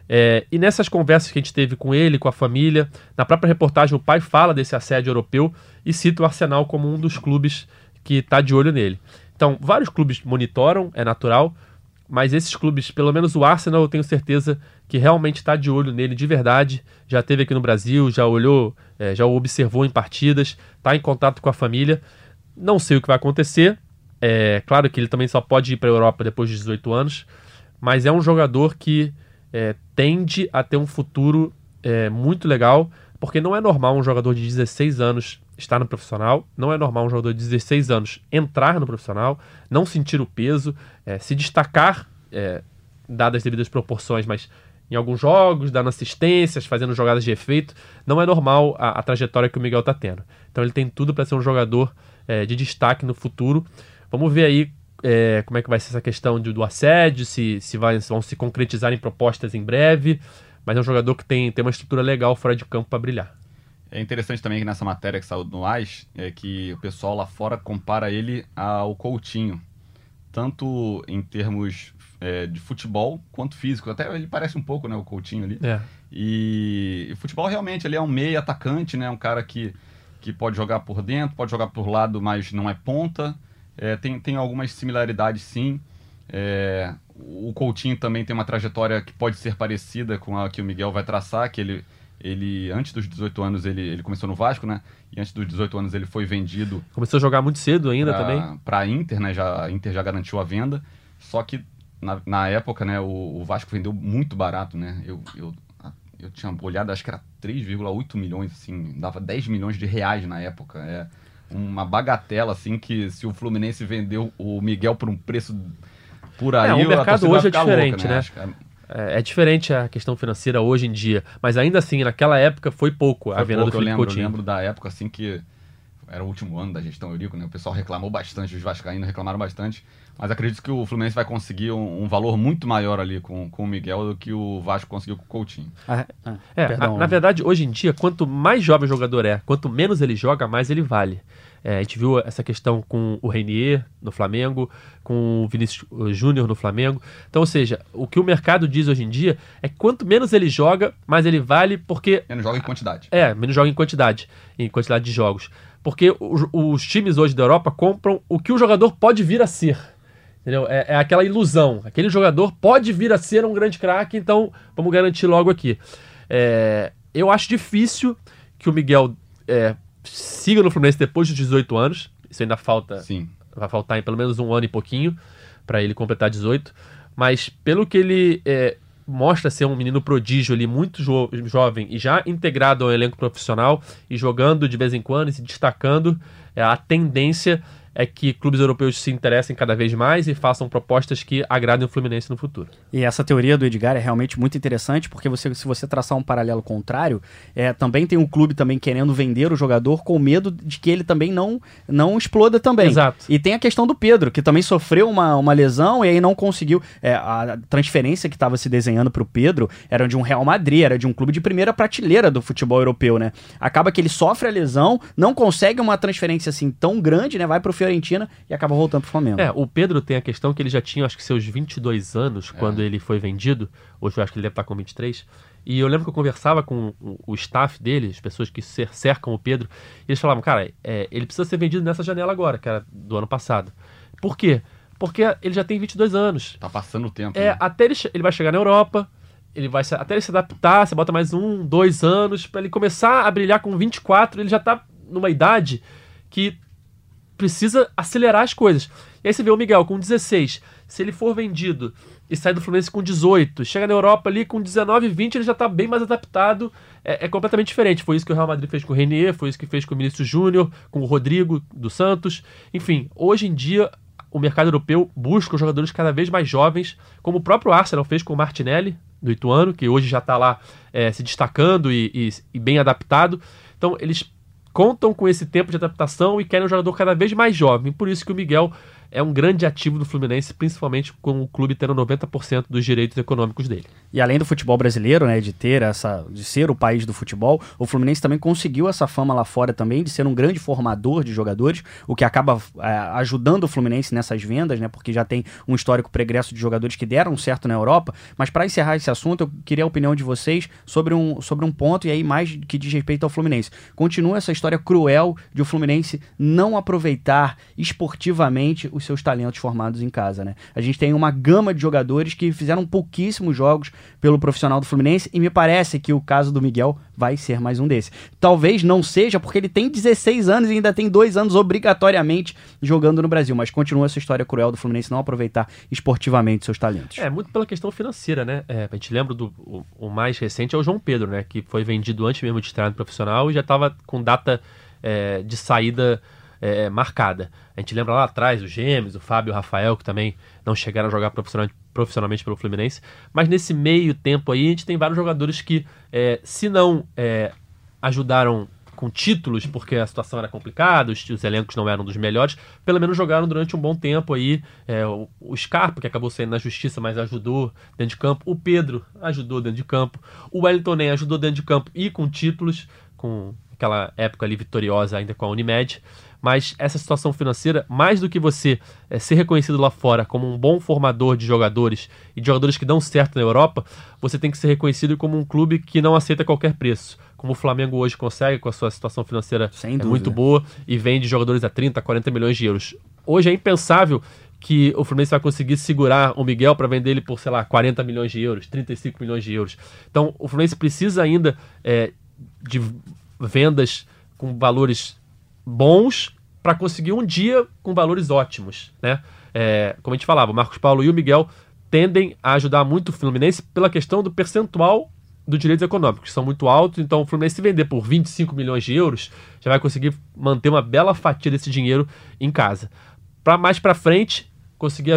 É, e nessas conversas que a gente teve com ele, com a família, na própria reportagem, o pai fala desse assédio europeu e cita o Arsenal como um dos clubes que está de olho nele. Então, vários clubes monitoram, é natural, mas esses clubes, pelo menos o Arsenal, eu tenho certeza que realmente está de olho nele de verdade. Já teve aqui no Brasil, já olhou, é, já o observou em partidas, está em contato com a família. Não sei o que vai acontecer. É claro que ele também só pode ir para a Europa depois de 18 anos, mas é um jogador que é, tende a ter um futuro é, muito legal, porque não é normal um jogador de 16 anos estar no profissional, não é normal um jogador de 16 anos entrar no profissional, não sentir o peso, é, se destacar, é, dadas as devidas proporções, mas em alguns jogos, dando assistências, fazendo jogadas de efeito, não é normal a, a trajetória que o Miguel está tendo. Então ele tem tudo para ser um jogador é, de destaque no futuro. Vamos ver aí é, como é que vai ser essa questão de, do assédio, se, se, vai, se vão se concretizar em propostas em breve. Mas é um jogador que tem, tem uma estrutura legal fora de campo para brilhar. É interessante também que nessa matéria que saiu no AIS, é que o pessoal lá fora compara ele ao Coutinho. Tanto em termos é, de futebol quanto físico. Até ele parece um pouco, né, o Coutinho ali. É. E, e futebol realmente ele é um meio atacante, né? Um cara que, que pode jogar por dentro, pode jogar por lado, mas não é ponta. É, tem, tem algumas similaridades sim. É, o Coutinho também tem uma trajetória que pode ser parecida com a que o Miguel vai traçar, que ele, ele antes dos 18 anos, ele, ele começou no Vasco, né? E antes dos 18 anos ele foi vendido Começou a jogar muito cedo ainda também. para a Inter, né? Já, a Inter já garantiu a venda. Só que na, na época, né, o, o Vasco vendeu muito barato, né? Eu, eu, eu tinha olhado, acho que era 3,8 milhões, assim, dava 10 milhões de reais na época. É uma bagatela, assim, que se o Fluminense vendeu o Miguel por um preço por aí, É, o a mercado hoje é diferente, louca, né? Que é- É, é diferente a questão financeira hoje em dia. Mas ainda assim, naquela época foi pouco a Foi venda pouco, do eu Felipe lembro, eu Coutinho. lembro da época assim que era o último ano da gestão Eurico, né? O pessoal reclamou bastante, os vascaínos reclamaram bastante, mas acredito que o Fluminense vai conseguir um, um valor muito maior ali com, com o Miguel do que o Vasco conseguiu com o Coutinho. Ah, ah, É, perdão. a- na verdade, hoje em dia, quanto mais jovem o jogador é, quanto menos ele joga, mais ele vale. É, a gente viu essa questão com o Reinier no Flamengo, com o Vinícius uh, Júnior no Flamengo. Então, ou seja, o que o mercado diz hoje em dia é que quanto menos ele joga, mais ele vale, porque não joga em quantidade. é, menos joga em quantidade, em quantidade de jogos. Porque os, os times hoje da Europa compram o que o jogador pode vir a ser. Entendeu? É, é aquela ilusão. Aquele jogador pode vir a ser um grande craque, então vamos garantir logo aqui. É, eu acho difícil que o Miguel é, siga no Fluminense depois dos 18 anos. Isso ainda falta Sim. vai faltar em pelo menos um ano e pouquinho para ele completar 18. Mas pelo que ele é, mostra ser um menino prodígio ali, muito jo- jovem e já integrado ao elenco profissional e jogando de vez em quando e se destacando, é, a tendência é que clubes europeus se interessem cada vez mais e façam propostas que agradem o Fluminense no futuro. E essa teoria do Edgar é realmente muito interessante, porque você, se você traçar um paralelo contrário, é, também tem um clube também querendo vender o jogador com medo de que ele também não, não exploda também. Exato. E tem a questão do Pedro, que também sofreu uma, uma lesão e aí não conseguiu. é, a transferência que estava se desenhando para o Pedro era de um Real Madrid, era de um clube de primeira prateleira do futebol europeu, né? Acaba que ele sofre a lesão, não consegue uma transferência assim tão grande, né? Vai pro Fiorentina e acaba voltando pro Flamengo. É, o Pedro tem a questão que ele já tinha, acho que seus 22 anos É. quando ele foi vendido. Hoje eu acho que ele deve estar com 23. E eu lembro que eu conversava com o- staff dele, as pessoas que cer- cercam o Pedro, e eles falavam, cara, é, ele precisa ser vendido nessa janela agora, que era do ano passado. Por quê? Porque ele já tem 22 anos. Tá passando o tempo. É, né? até ele, ele vai chegar na Europa, ele vai se- até ele se adaptar, você bota mais um, dois anos, pra ele começar a brilhar com 24, ele já tá numa idade que precisa acelerar as coisas. E aí você vê o Miguel com 16, se ele for vendido e sair do Fluminense com 18, chega na Europa ali com 19, 20, ele já tá bem mais adaptado, é, é completamente diferente. Foi isso que o Real Madrid fez com o Renier, foi isso que fez com o Vinícius Júnior, com o Rodrigo do Santos. Enfim, hoje em dia o mercado europeu busca jogadores cada vez mais jovens, como o próprio Arsenal fez com o Martinelli, do Ituano, que hoje já está lá é, se destacando e, e- e bem adaptado. Então, eles contam com esse tempo de adaptação e querem um jogador cada vez mais jovem. Por isso que o Miguel é um grande ativo do Fluminense, principalmente com o clube tendo 90% dos direitos econômicos dele. E além do futebol brasileiro, né, de ter essa, de ser o país do futebol, o Fluminense também conseguiu essa fama lá fora também de ser um grande formador de jogadores, o que acaba é, ajudando o Fluminense nessas vendas, né, porque já tem um histórico pregresso de jogadores que deram certo na Europa. Mas para encerrar esse assunto, eu queria a opinião de vocês sobre um, sobre um ponto e aí mais que diz respeito ao Fluminense. Continua essa história cruel de o Fluminense não aproveitar esportivamente os seus talentos formados em casa, né? A gente tem uma gama de jogadores que fizeram pouquíssimos jogos pelo profissional do Fluminense e me parece que o caso do Miguel vai ser mais um desses. Talvez não seja porque ele tem 16 anos e ainda tem dois anos obrigatoriamente jogando no Brasil, mas continua essa história cruel do Fluminense não aproveitar esportivamente seus talentos. É, muito pela questão financeira, né? É, a gente lembra do o, o mais recente é o João Pedro, né? Que foi vendido antes mesmo de estrear no profissional e já estava com data é, de saída é, marcada. A gente lembra lá atrás os Gêmeos, o Fábio e o Rafael, que também não chegaram a jogar profissional- profissionalmente pelo Fluminense. Mas nesse meio tempo aí, a gente tem vários jogadores que, é, se não é, ajudaram com títulos, porque a situação era complicada, os, os elencos não eram dos melhores, pelo menos jogaram durante um bom tempo aí. É, o, o Scarpa, que acabou saindo na justiça, mas ajudou dentro de campo. O Pedro ajudou dentro de campo. O Wellington Nem ajudou dentro de campo e com títulos, com aquela época ali vitoriosa ainda com a Unimed. Mas essa situação financeira, mais do que você é, ser reconhecido lá fora como um bom formador de jogadores e de jogadores que dão certo na Europa, você tem que ser reconhecido como um clube que não aceita qualquer preço. Como o Flamengo hoje consegue com a sua situação financeira é muito boa e vende jogadores a 30, 40 milhões de euros. Hoje é impensável que o Fluminense vai conseguir segurar o Miguel para vender ele por, sei lá, 40 milhões de euros, 35 milhões de euros. Então, o Fluminense precisa ainda é, de vendas com valores bons para conseguir um dia com valores ótimos, né? É, como a gente falava, o Marcos Paulo e o Miguel tendem a ajudar muito o Fluminense pela questão do percentual dos direitos econômicos, que são muito altos, então o Fluminense se vender por 25 milhões de euros, já vai conseguir manter uma bela fatia desse dinheiro em casa. Para mais para frente, conseguir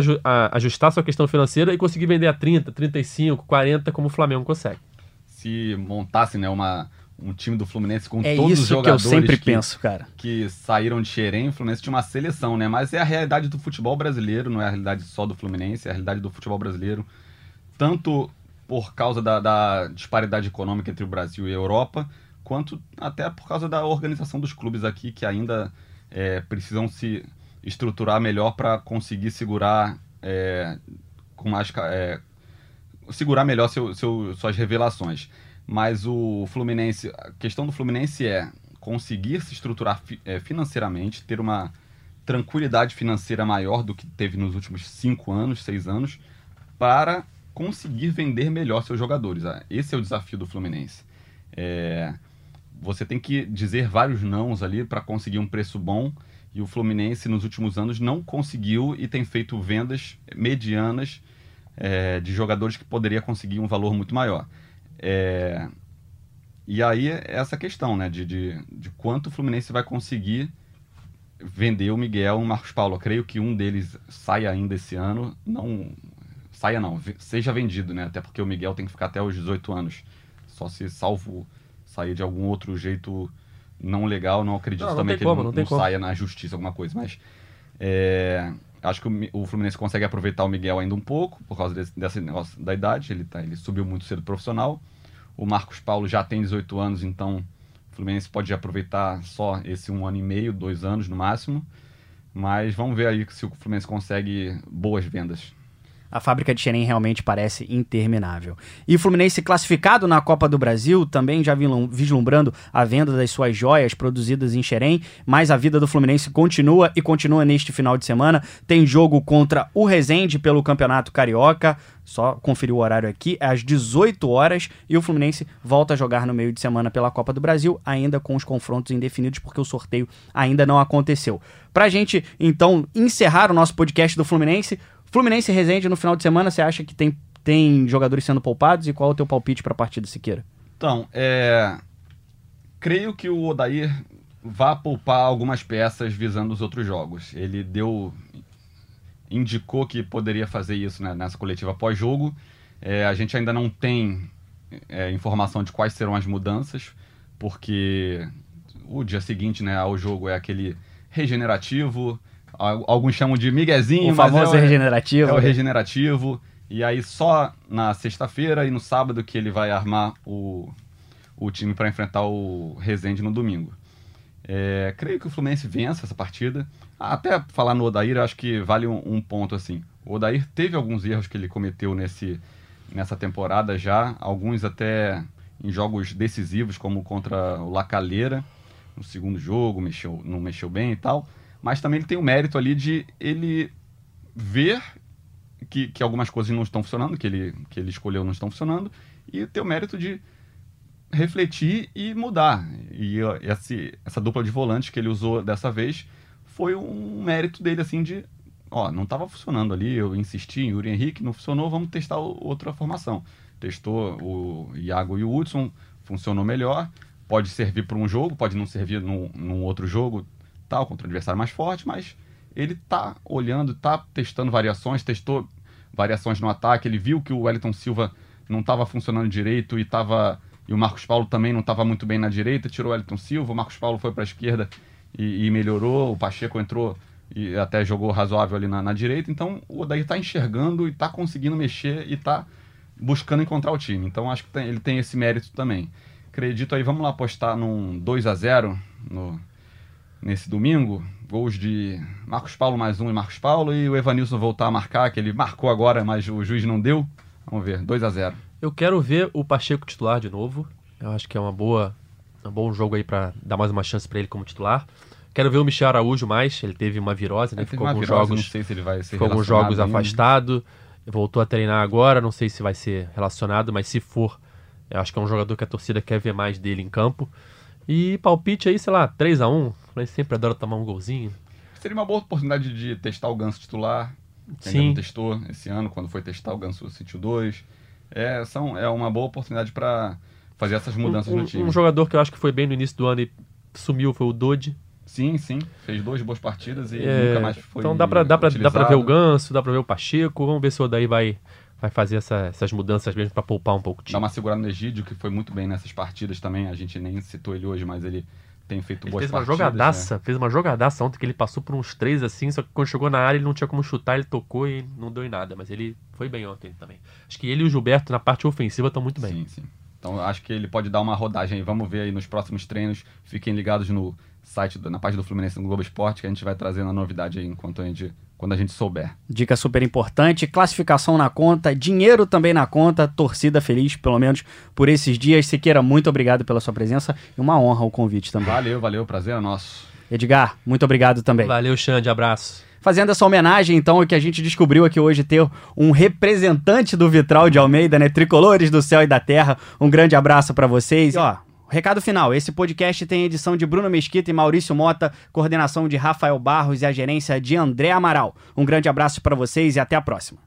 ajustar sua questão financeira e conseguir vender a 30, 35, 40, como o Flamengo consegue. Se montasse né, uma, um time do Fluminense com É todos os isso que eu jogadores sempre que, penso, cara. que saíram de Xerém, o Fluminense tinha uma seleção, né? Mas é a realidade do futebol brasileiro, não é a realidade só do Fluminense, é a realidade do futebol brasileiro. Tanto por causa da, da disparidade econômica entre o Brasil e a Europa, quanto até por causa da organização dos clubes aqui, que ainda é, precisam se estruturar melhor para conseguir segurar é, com mais é, segurar melhor seu, seu- suas revelações. Mas o Fluminense, a questão do Fluminense é conseguir se estruturar eh, financeiramente, ter uma tranquilidade financeira maior do que teve nos últimos cinco anos, seis anos, para conseguir vender melhor seus jogadores. Ah, Esse é o desafio do Fluminense. É, você tem que dizer vários nãos ali para conseguir um preço bom. E o Fluminense, nos últimos anos, não conseguiu e tem feito vendas medianas é, de jogadores que poderia conseguir um valor muito maior. É, e aí essa questão, né, de, de, de quanto o Fluminense vai conseguir vender o Miguel e o Marcos Paulo. Eu creio que um deles saia ainda esse ano, não saia não, seja vendido, né? Até porque o Miguel tem que ficar até os 18 anos. Só se salvo sair de algum outro jeito não legal, não acredito Não, não também que como, ele não não, saia na justiça, alguma coisa, mas é, acho que o, o Fluminense consegue aproveitar o Miguel ainda um pouco, por causa desse, desse negócio da idade, ele, tá, ele subiu muito cedo profissional. O Marcos Paulo já tem 18 anos, então O Fluminense pode aproveitar só esse um ano e meio, dois anos no máximo. Mas vamos ver aí se o Fluminense consegue boas vendas. A fábrica de Xerém realmente parece interminável. E o Fluminense classificado na Copa do Brasil, também já vislumbrando a venda das suas joias produzidas em Xerém, mas a vida do Fluminense continua e continua neste final de semana. Tem jogo contra o Resende pelo Campeonato Carioca, só conferir o horário aqui, é às 18 horas, e o Fluminense volta a jogar no meio de semana pela Copa do Brasil, ainda com os confrontos indefinidos, porque o sorteio ainda não aconteceu. Pra gente, então, encerrar o nosso podcast do Fluminense, Fluminense e Resende no final de semana, você acha que tem, tem jogadores sendo poupados? E qual é o teu palpite pra partida, Siqueira? Então, é, creio que o Odair vá poupar algumas peças visando os outros jogos. Ele deu. indicou que poderia fazer isso né, nessa coletiva pós-jogo. É, a gente ainda não tem é, informação de quais serão as mudanças, porque o dia seguinte né, ao jogo é aquele regenerativo. Al- Alguns chamam de miguezinho, o famoso mas é, o- regenerativo. é o regenerativo. E aí só na sexta-feira e no sábado que ele vai armar o, o time para enfrentar o Resende no domingo. É, creio que o Fluminense vença essa partida. Até falar no Odair, acho que vale um, um ponto assim. O Odair teve alguns erros que ele cometeu nesse, nessa temporada já, alguns até em jogos decisivos, como contra o Lacaleira, no segundo jogo, mexeu, não mexeu bem e tal. Mas também ele tem o mérito ali de ele ver que, que algumas coisas não estão funcionando, que ele, que ele escolheu não estão funcionando, e ter o mérito de refletir e mudar. E esse, essa dupla de volantes que ele usou dessa vez foi um mérito dele, assim, de ó, não estava funcionando ali, eu insisti em Yuri Henrique, não funcionou, vamos testar outra formação. Testou o Iago e o Hudson, funcionou melhor, pode servir para um jogo, pode não servir num, num outro jogo, tal, contra um adversário mais forte, mas ele tá olhando, tá testando variações, testou variações no ataque, ele viu que o Wellington Silva não estava funcionando direito e tava e o Marcos Paulo também não estava muito bem na direita, tirou o Wellington Silva, o Marcos Paulo foi para a esquerda e, e melhorou, o Pacheco entrou e até jogou razoável ali na, na direita, então o Odair está enxergando e está conseguindo mexer e está buscando encontrar o time. Então acho que tem- ele tem esse mérito também. Acredito aí, vamos lá apostar num 2 a 0 no, nesse domingo. Gols de Marcos Paulo mais um e Marcos Paulo e o Evanilson voltar a marcar, que ele marcou agora, mas o juiz não deu. Vamos ver, 2 a 0 Eu quero ver o Pacheco titular de novo. Eu acho que é uma boa, um bom jogo aí pra dar mais uma chance pra ele como titular. Quero ver o Michel Araújo mais. Ele teve uma virose, né? Ele Ficou alguns virose, não jogos, sei se ele vai ser ficou alguns jogos ainda. afastado. Voltou a treinar agora. Não sei se vai ser relacionado, mas se for, eu acho que é um jogador que a torcida quer ver mais dele em campo. E palpite aí, sei lá, 3 a 1 Ele sempre adora tomar um golzinho. Seria uma boa oportunidade de testar o Ganso titular. Sim. ainda não testou esse ano, quando foi testar o Ganso City 2. É, são, é uma boa oportunidade para fazer essas mudanças um, no time. um jogador que eu acho que foi bem no início do ano e sumiu foi o Dodge. Sim, sim. Fez duas boas partidas e É, nunca mais foi então dá pra, dá, pra, dá pra ver o. Ganso, dá pra ver o Pacheco. Vamos ver se o Odaí vai, vai fazer essa- essas mudanças mesmo pra poupar um pouco o Dá uma segurada no Egídio, que foi muito bem nessas partidas também. A gente nem citou ele hoje, mas ele tem feito Ele boas fez uma partidas. jogadaça, né? fez uma jogadaça ontem que ele passou por uns três assim, só que quando chegou na área ele não tinha como chutar, ele tocou e não deu em nada, mas ele foi bem ontem também. Acho que ele e o Gilberto na parte ofensiva estão muito bem. Sim, sim. Então acho que ele pode dar uma rodagem aí. Vamos ver aí nos próximos treinos. Fiquem ligados no site, do- na página do Fluminense no Globo Esporte, que a gente vai trazendo a novidade aí enquanto a gente, quando a gente souber. Dica super importante, classificação na conta, dinheiro também na conta, torcida feliz, pelo menos por esses dias. Siqueira, muito obrigado pela sua presença e uma honra o convite também. Valeu, valeu. Prazer é nosso. Edgar, muito obrigado também. Valeu, Xande, abraço. Fazendo essa homenagem, então, que a gente descobriu aqui hoje ter um representante do Vitral de Almeida, né? Tricolores do céu e da terra. Um grande abraço pra vocês. E, ó, recado final: esse podcast tem edição de Bruno Mesquita e Maurício Mota, coordenação de Rafael Barros e a gerência de André Amaral. Um grande abraço pra vocês e até a próxima.